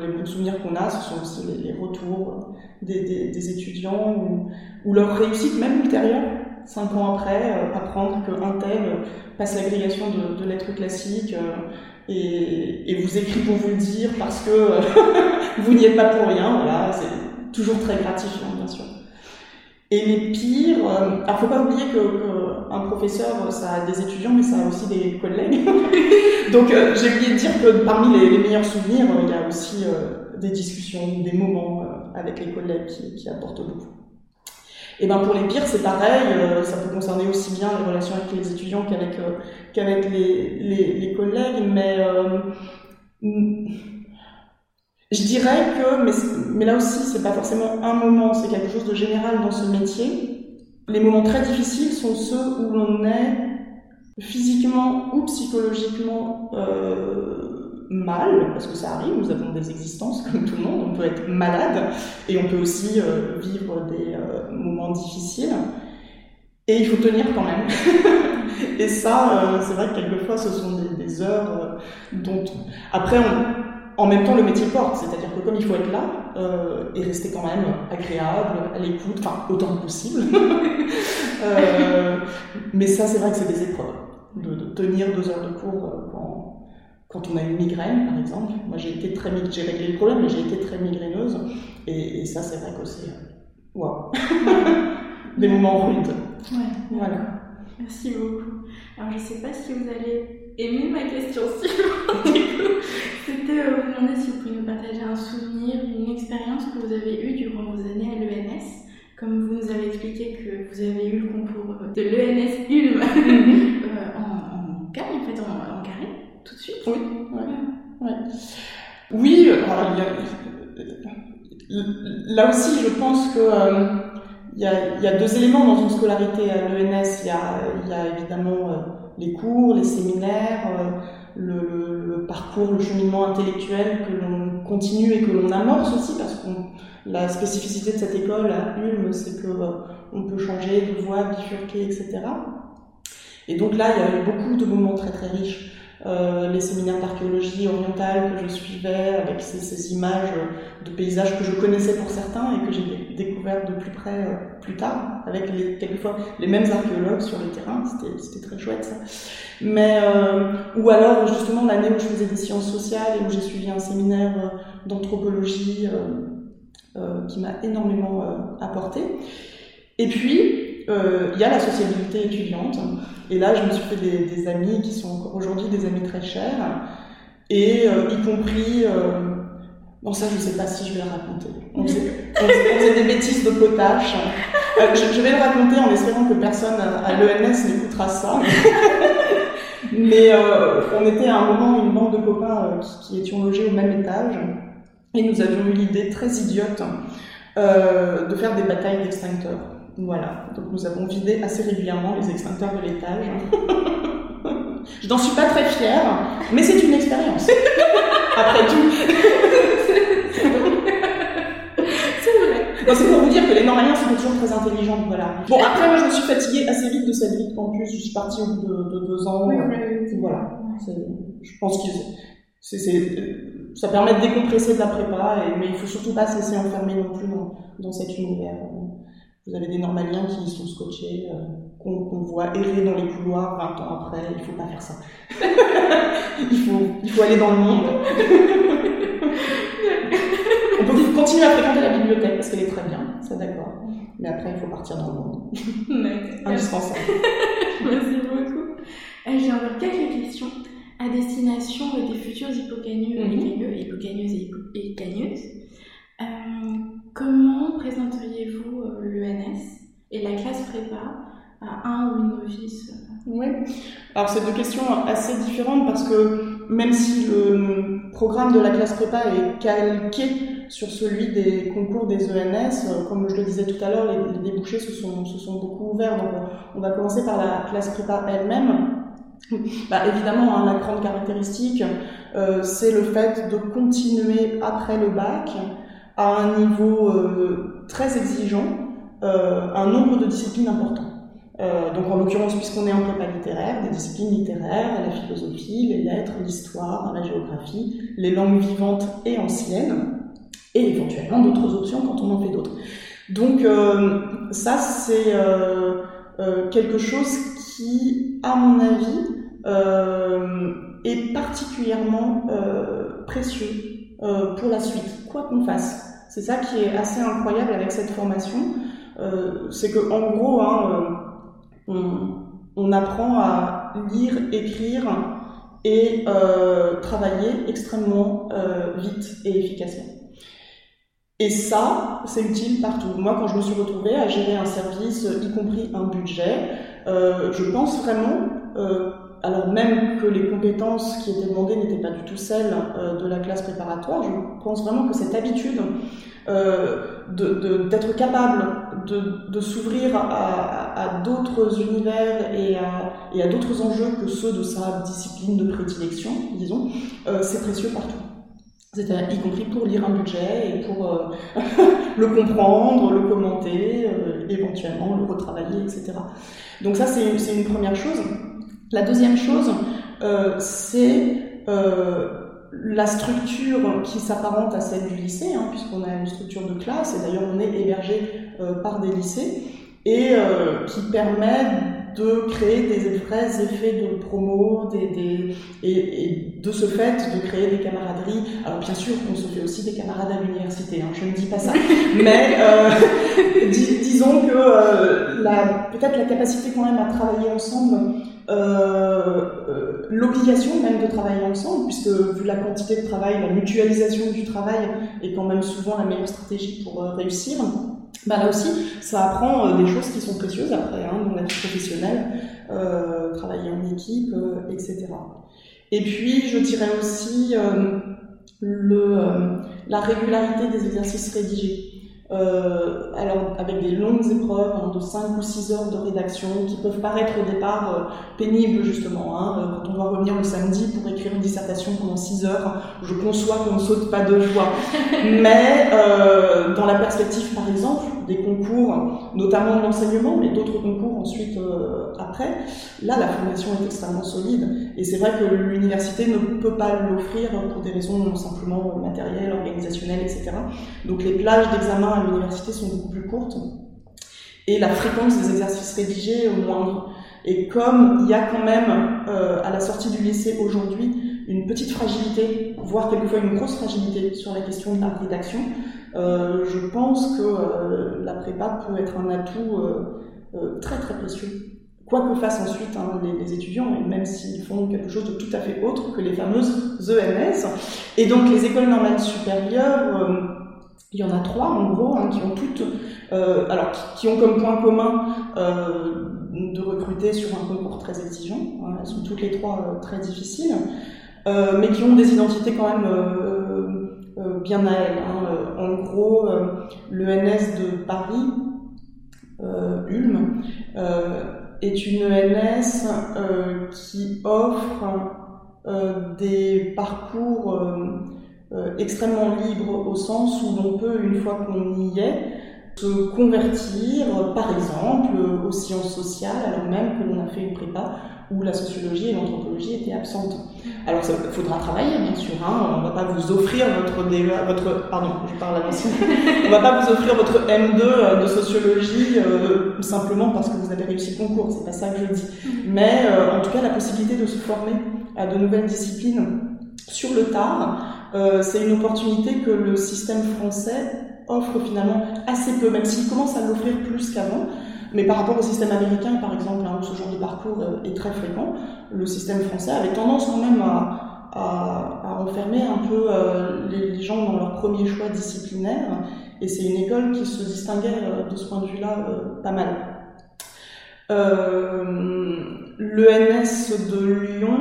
les bons souvenirs qu'on a, ce sont aussi les, retours des, étudiants ou, leur réussite même ultérieure, cinq ans après, apprendre qu'un tel passe l'agrégation de, lettres classiques et, et, vous écrit pour vous le dire parce que vous n'y êtes pas pour rien, voilà, c'est toujours très gratifiant. Et les pires, euh, alors faut pas oublier que, un professeur, ça a des étudiants, mais ça a aussi des collègues. Donc euh, j'ai oublié de dire que parmi les, meilleurs souvenirs, il y a aussi des discussions, des moments avec les collègues qui, qui apportent beaucoup. Et ben pour les pires, c'est pareil, ça peut concerner aussi bien les relations avec les étudiants qu'avec qu'avec les, les, les, collègues, mais je dirais que, mais, là aussi, c'est pas forcément un moment, c'est quelque chose de général dans ce métier. Les moments très difficiles sont ceux où l'on est physiquement ou psychologiquement euh, mal, parce que ça arrive, nous avons des existences comme tout le monde, on peut être malade et on peut aussi euh, vivre des euh, moments difficiles. Et il faut tenir quand même. et ça, c'est vrai que quelquefois, ce sont des heures dont... Après, on, en même temps le métier porte, c'est-à-dire que comme il faut être là euh, et rester quand même agréable, à l'écoute, enfin autant que possible. euh, mais ça, c'est vrai que c'est des épreuves. De, de, tenir deux heures de cours euh, quand, quand, on a une migraine, par exemple. Moi, j'ai été très, j'ai réglé le problème, mais j'ai été très migraineuse. Et, et ça, c'est vrai que c'est, waouh, des moments rudes. Ouais, voilà. Merci beaucoup. Alors, je sais pas si vous allez aimer ma question suivante. C'était euh, vous demander si vous pouvez nous partager un souvenir, une expérience que vous avez eue durant vos années à l'ENS. Comme vous nous avez expliqué que vous avez eu le concours de l'ENS Ulm mhm. euh, en, en carré, en fait, en, carré, tout de suite. Oui, ouais. ouais. oui alors, il y a, là aussi, je pense que euh, il, y a, il y, a, deux éléments dans une scolarité à l'ENS. Il, il, y a évidemment euh, les cours, les séminaires, euh, le, parcours, le cheminement intellectuel que l'on continue et que l'on amorce aussi, parce que la spécificité de cette école à Ulm, c'est que euh, on peut changer de voie, bifurquer, etc. Et donc là, il y a eu beaucoup de moments très très riches. Euh, les séminaires d'archéologie orientale que je suivais avec ces, ces, images de paysages que je connaissais pour certains et que j'ai découvert de plus près euh, plus tard avec les, quelquefois les mêmes archéologues sur le terrain. C'était très chouette ça. Mais euh, ou alors justement l'année où je faisais des sciences sociales et où j'ai suivi un séminaire euh, d'anthropologie qui m'a énormément apporté. Et puis il y a la sociabilité étudiante et là, je me suis fait des, amis qui sont aujourd'hui des amis très chers, et euh, y compris. Euh, Bon, ça, je ne sais pas si je vais le raconter. On faisait, des bêtises de potache. Euh, je, vais le raconter en espérant que personne à, l'ENS n'écoutera ça. Mais euh, on était à un moment une bande de copains euh, qui, qui, étions logés au même étage. Et nous avions eu l'idée très idiote euh, de faire des batailles d'extincteurs. Voilà, donc nous avons vidé assez régulièrement les extincteurs de l'étage. Je n'en suis pas très fière, mais c'est une expérience. Après tout. c'est vrai. C'est pour vous dire que les Normaliens sont toujours très intelligents. Voilà. Bon, après, moi, je me suis fatiguée assez vite de cette vie de campus. Je suis partie au bout de, deux ans. Oui, oui, voilà. Je pense que ça permet de décompresser de la prépa, et, mais il faut surtout pas se laisser enfermer non plus dans, dans cet univers. Vous avez des normaliens qui sont scotchés, euh, qu'on voit errer dans les couloirs 20 ans après. Il faut pas faire ça. il, faut, il faut aller dans le monde. On peut continuer à fréquenter la bibliothèque parce qu'elle est très bien, ça d'accord. Mais après, il faut partir dans le monde. Indispensable. Merci beaucoup. Euh, j'ai encore quelques questions à destination des futurs hippocagneux, mm -hmm. hippocagneuses et, et cagneuses. Euh, Comment présenteriez-vous euh, l'ENS et la classe prépa à un ou une novice? Oui, alors c'est deux questions assez différentes parce que même si le programme de la classe prépa est calqué sur celui des concours des ENS, euh, comme je le disais tout à l'heure, les, débouchés se sont, beaucoup ouverts. Donc on va commencer par la classe prépa elle-même. Bah, évidemment, hein, la grande caractéristique, euh, c'est le fait de continuer après le bac à un niveau euh, très exigeant euh, un nombre de disciplines importants. Euh, donc en l'occurrence, puisqu'on est en prépa littéraire, des disciplines littéraires, la philosophie, les lettres, l'histoire, la géographie, les langues vivantes et anciennes, et éventuellement d'autres options quand on en fait d'autres. Donc euh, ça, c'est euh, euh, quelque chose qui, à mon avis, est particulièrement précieux pour la suite, quoi qu'on fasse. C'est ça qui est assez incroyable avec cette formation. c'est que en gros, hein, on, on, apprend à lire, écrire et travailler extrêmement vite et efficacement. Et ça, c'est utile partout. Moi, quand je me suis retrouvée à gérer un service, y compris un budget, euh, je pense vraiment, euh, alors même que les compétences qui étaient demandées n'étaient pas du tout celles euh, de la classe préparatoire, je pense vraiment que cette habitude d'être capable de, s'ouvrir à, d'autres univers et à, à d'autres enjeux que ceux de sa discipline de prédilection, disons, c'est précieux partout. C'est-à-dire y compris pour lire un budget et pour euh, le comprendre, le commenter, euh, éventuellement le retravailler, etc. Donc ça, c'est une première chose. La deuxième chose, euh, c'est la structure qui s'apparente à celle du lycée, hein, puisqu'on a une structure de classe, et d'ailleurs on est hébergé par des lycées, et qui permet de créer des vrais effets de promo, des, des, et, de ce fait de créer des camaraderies. Alors bien sûr, on se fait aussi des camarades à l'université, hein, je ne dis pas ça, mais euh, disons que euh, peut-être la capacité quand même à travailler ensemble, euh, euh, l'obligation même de travailler ensemble, puisque vu la quantité de travail, la mutualisation du travail est quand même souvent la meilleure stratégie pour euh, réussir bah là aussi, ça apprend des choses qui sont précieuses après, hein, dans la vie professionnelle, travailler en équipe, etc. Et puis, je dirais aussi le, la régularité des exercices rédigés. Euh, alors avec des longues épreuves hein, de 5 ou 6 heures de rédaction qui peuvent paraître au départ euh, pénibles justement. Hein, euh, quand on doit revenir le samedi pour écrire une dissertation pendant 6 heures, je conçois qu'on ne saute pas de joie. Mais euh, dans la perspective par exemple des concours, notamment de l'enseignement, mais d'autres concours ensuite euh, après, là la formation est extrêmement solide. Et c'est vrai que l'université ne peut pas l'offrir pour des raisons simplement matérielles, organisationnelles, etc. Donc les plages d'examen l'université sont beaucoup plus courtes et la fréquence des exercices rédigés est moindre. Et comme il y a quand même euh, à la sortie du lycée aujourd'hui une petite fragilité, voire quelquefois une grosse fragilité sur la question de la rédaction, euh, je pense que euh, la prépa peut être un atout euh, très très précieux. Quoi que fassent ensuite hein, les, étudiants, même s'ils font quelque chose de tout à fait autre que les fameuses EMS. Et donc les écoles normales supérieures il y en a trois en gros hein, qui ont toutes, alors qui, ont comme point commun de recruter sur un concours très exigeant. Hein, elles sont toutes les trois très difficiles, mais qui ont des identités quand même bien à elles. Hein. En gros, l'ENS de Paris, Ulm, est une ENS qui offre des parcours euh, extrêmement libre au sens où l'on peut, une fois qu'on y est, se convertir, par exemple, aux sciences sociales, alors même que l'on a fait une prépa où la sociologie et l'anthropologie étaient absentes. Alors, il faudra travailler, bien sûr. Hein, on ne va pas vous offrir votre, votre pardon, je parle à on va pas vous offrir votre M2 euh, de sociologie euh, simplement parce que vous avez réussi le concours. C'est pas ça que je dis. Mais euh, en tout cas, la possibilité de se former à de nouvelles disciplines sur le tard, euh, c'est une opportunité que le système français offre finalement assez peu, même s'il commence à l'offrir plus qu'avant. Mais par rapport au système américain, par exemple, hein, où ce genre de parcours euh, est très fréquent, le système français avait tendance quand même à, à, enfermer un peu euh, les, gens dans leur premier choix disciplinaire. Et c'est une école qui se distinguait euh, de ce point de vue-là pas mal. L'ENS de Lyon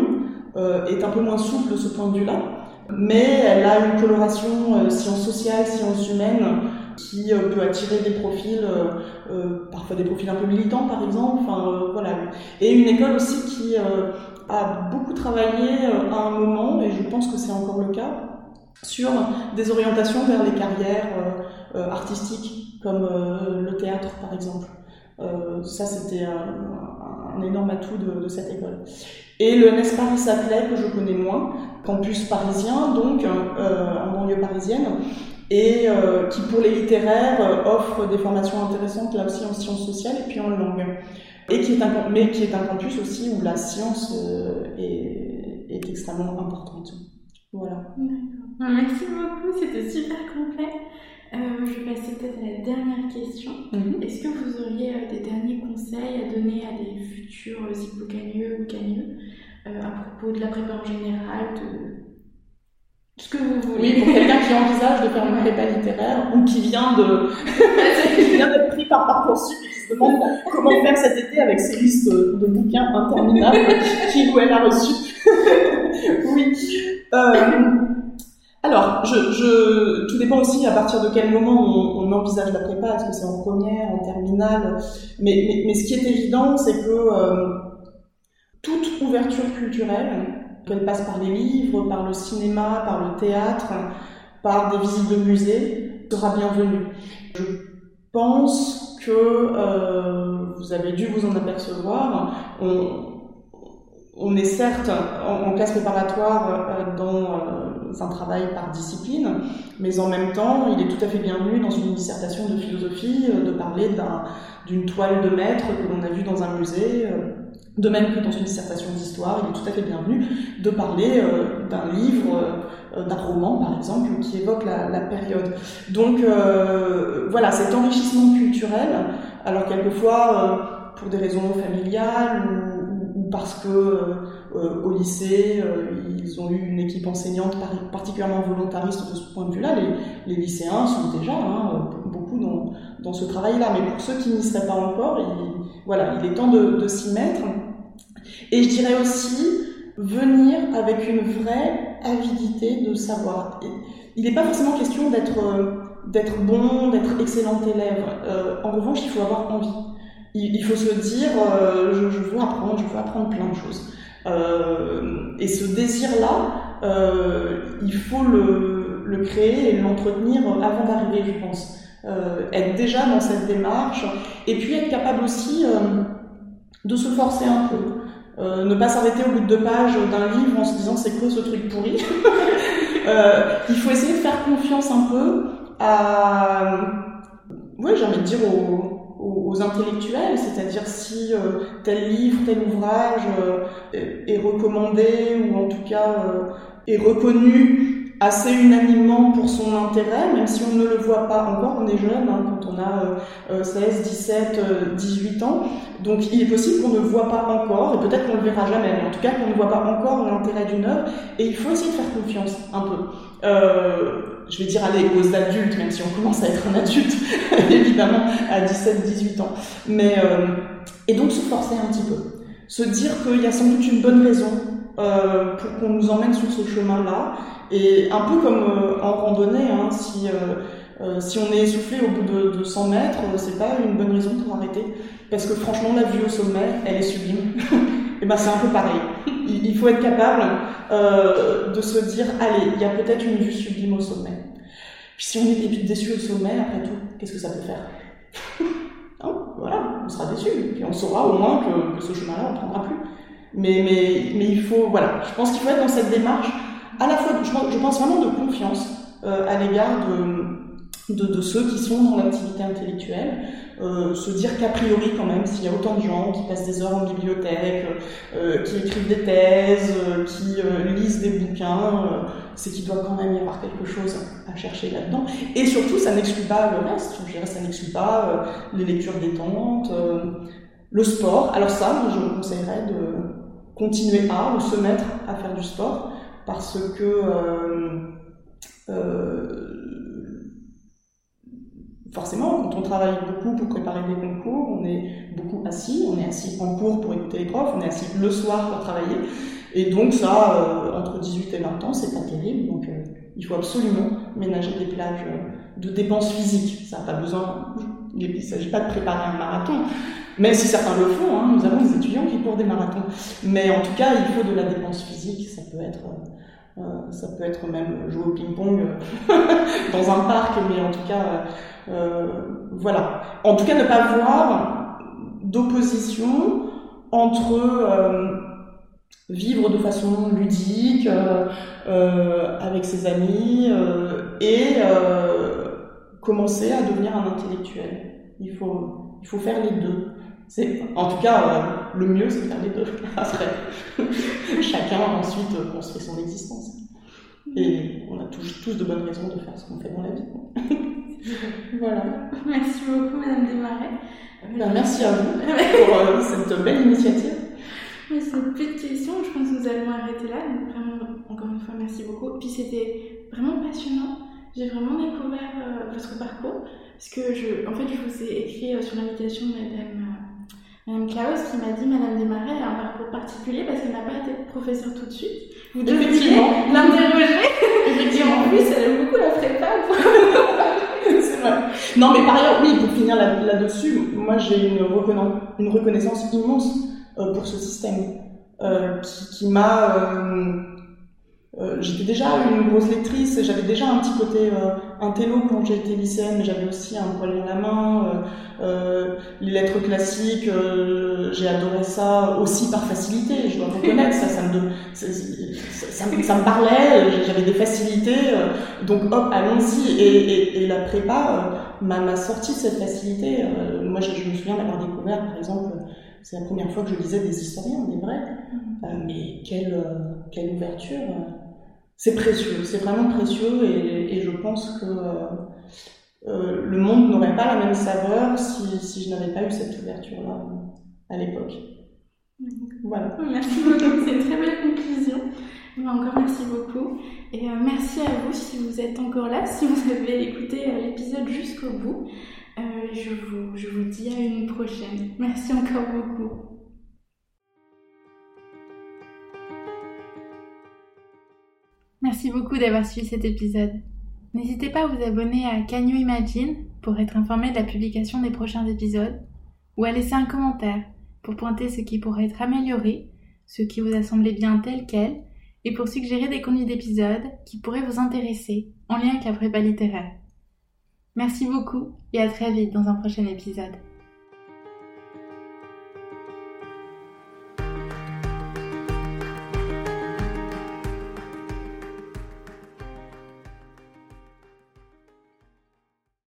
est un peu moins souple de ce point de vue-là mais elle a une coloration sciences sociales, sciences humaines, qui euh, peut attirer des profils, euh, parfois des profils un peu militants par exemple, enfin voilà. Et une école aussi qui a beaucoup travaillé à un moment, et je pense que c'est encore le cas, sur des orientations vers les carrières artistiques, comme le théâtre par exemple. ça, c'était un, énorme atout de, cette école. Et le NS Paris s'appelait, que je connais moins, campus parisien, donc euh, en banlieue parisienne, et euh, qui pour les littéraires euh, offre des formations intéressantes là aussi en sciences sociales et puis en langue. Et qui est un, mais qui est un campus aussi où la science est, est extrêmement importante. Voilà. Merci beaucoup, c'était super complet. je vais passer peut-être à la dernière question. Mhm. Est-ce que vous auriez des derniers conseils à donner à des futurs hypocagneux ou cagneux à propos de la prépa en général, de ce que vous voulez. Pour quelqu'un qui envisage de faire une prépa littéraire ou qui vient de qui vient d'être pris par Parcoursup et qui se demande comment faire cet été avec ses listes de bouquins interminables qu'il ou elle a reçues. oui. Euh, alors, je, je, tout dépend aussi à partir de quel moment on, on envisage la prépa. Est-ce que c'est en première, en terminale? Mais, mais, mais, ce qui est évident, c'est que euh, toute ouverture culturelle qu'elle passe par les livres, par le cinéma, par le théâtre, par des visites de musées, sera bienvenue. Je pense que euh, vous avez dû vous en apercevoir. On, on est certes en, classe préparatoire euh, dans euh, un travail par discipline, mais en même temps, il est tout à fait bienvenu dans une dissertation de philosophie de parler d'une toile de maître que l'on a vue dans un musée de même que dans une dissertation d'histoire, il est tout à fait bienvenu de parler euh, d'un livre, euh, d'un roman par exemple, qui évoque la, période. Donc euh, voilà, cet enrichissement culturel, alors quelquefois pour des raisons familiales ou, parce que au lycée ils ont eu une équipe enseignante particulièrement volontariste de ce point de vue-là, les, lycéens sont déjà hein, beaucoup dans, dans ce travail-là. Mais pour ceux qui n'y seraient pas encore, il, voilà, il est temps de, s'y mettre. Et je dirais aussi venir avec une vraie avidité de savoir. Il n'est pas forcément question d'être euh, d'être bon, d'être excellent élève. Euh, en revanche, il faut avoir envie. Il, faut se dire, euh, je, veux apprendre, je veux apprendre plein de choses. et ce désir-là, il faut le, le créer et l'entretenir avant d'arriver, je pense. être déjà dans cette démarche, et puis être capable aussi de se forcer un peu. Euh, ne pas s'arrêter au bout de deux pages d'un livre en se disant c'est quoi ce truc pourri? euh, il faut essayer de faire confiance un peu à, ouais, j'ai envie de dire aux, aux, intellectuels, c'est-à-dire si euh, tel livre, tel ouvrage euh, est, recommandé ou en tout cas est reconnu assez unanimement pour son intérêt, même si on ne le voit pas encore, on est jeune, hein, quand on a 16, 17, 18 ans. Donc il est possible qu'on ne voit pas encore, et peut-être qu'on ne le verra jamais, mais en tout cas qu'on ne voit pas encore l'intérêt d'une œuvre, et il faut essayer de faire confiance un peu. Euh, je vais dire aller aux adultes, même si on commence à être un adulte, évidemment, à 17-18 ans. Mais, euh, et donc se forcer un petit peu. Se dire qu'il y a sans doute une bonne raison euh, pour qu'on nous emmène sur ce chemin-là, et un peu comme euh, en randonnée, hein, si, euh, si on est essoufflé au bout de, de 100 mètres, c'est pas une bonne raison pour arrêter. Parce que franchement, la vue au sommet, elle est sublime. et ben c'est un peu pareil. Il, faut être capable de se dire, allez, il y a peut-être une vue sublime au sommet. Puis si on est déçu au sommet, après tout, qu'est-ce que ça peut faire? Voilà, on sera déçu. Puis on saura au moins que ce chemin-là, on ne prendra plus. Mais, mais, mais il faut, voilà, je pense qu'il faut être dans cette démarche à la fois, je, pense vraiment de confiance euh, à l'égard de, de, de, ceux qui sont dans l'activité intellectuelle, euh, se dire qu'a priori quand même, s'il y a autant de gens qui passent des heures en bibliothèque, euh, qui écrivent des thèses, euh, qui euh, lisent des bouquins, euh, c'est qu'il doit quand même y avoir quelque chose à chercher là-dedans. Et surtout, ça n'exclut pas le reste, je dirais, ça n'exclut pas les lectures détentes, le sport. Alors ça, moi, je vous conseillerais de continuer à ou se mettre à faire du sport parce que euh, euh, forcément, quand on travaille beaucoup pour préparer des concours, on est beaucoup assis, on est assis en cours pour écouter les profs, on est assis le soir pour travailler. Et donc ça, euh, entre 18 et 20 ans, c'est pas terrible. Donc il faut absolument ménager des plages de dépenses physiques. Ça n'a pas besoin, il ne s'agit pas de préparer un marathon, même si certains le font, hein, nous avons des étudiants qui courent des marathons. Mais en tout cas, il faut de la dépense physique, ça peut être euh, ça peut être même jouer au ping-pong euh, dans un parc, mais en tout cas, euh, voilà. En tout cas, ne pas voir d'opposition entre vivre de façon ludique avec ses amis et commencer à devenir un intellectuel. Il faut, il faut faire les deux. C'est, en tout cas, euh, le mieux, c'est de faire les deux. Après, chacun ensuite construit son existence. Et on a tous, tous de bonnes raisons de faire ce qu'on fait dans la vie. voilà. Merci beaucoup, Madame Desmarais. Ben, merci à vous pour euh, cette belle initiative. C'est plus de questions, je pense que nous allons arrêter là. Donc vraiment, encore une fois, merci beaucoup. Puis c'était vraiment passionnant. J'ai vraiment découvert euh, votre parcours. Parce que, je, en fait, je vous ai écrit euh, sur l'invitation de Madame, Madame Klaus qui m'a dit Madame Desmarais a un parcours particulier parce qu'elle n'a pas été professeure tout de suite. Vous devriez l'interroger. Et en plus, elle aime beaucoup la prépa. Non, mais par ailleurs, oui, pour finir là-dessus, moi j'ai une, une, reconnaissance immense euh, pour ce système euh, qui, qui m'a. Euh, euh, j'étais déjà une grosse lectrice, j'avais déjà un petit côté euh, intello quand j'étais lycéenne, mais j'avais aussi un poil dans la main. Euh, euh les lettres classiques, j'ai adoré ça aussi par facilité, je dois reconnaître, ça, ça, me, ça, ça, ça me parlait, j'avais des facilités, donc hop, allons-y. Et, et, et, la prépa m'a sorti de cette facilité. moi, je, je, me souviens d'avoir découvert, par exemple, c'est la première fois que je lisais des historiens, des vrais, mmh. mais quelle, quelle ouverture c'est précieux, c'est vraiment précieux et, je pense que euh, euh, le monde n'aurait pas la même saveur si, si je n'avais pas eu cette ouverture-là à l'époque. Voilà. Merci beaucoup, c'est une très belle conclusion. Encore merci beaucoup. Et euh, merci à vous si vous êtes encore là, si vous avez écouté l'épisode jusqu'au bout. je, vous, je vous dis à une prochaine. Merci encore beaucoup. Merci beaucoup d'avoir suivi cet épisode. N'hésitez pas à vous abonner à Can You Imagine pour être informé de la publication des prochains épisodes ou à laisser un commentaire pour pointer ce qui pourrait être amélioré, ce qui vous a semblé bien tel quel et pour suggérer des contenus d'épisodes qui pourraient vous intéresser en lien avec la prépa littéraire. Merci beaucoup et à très vite dans un prochain épisode.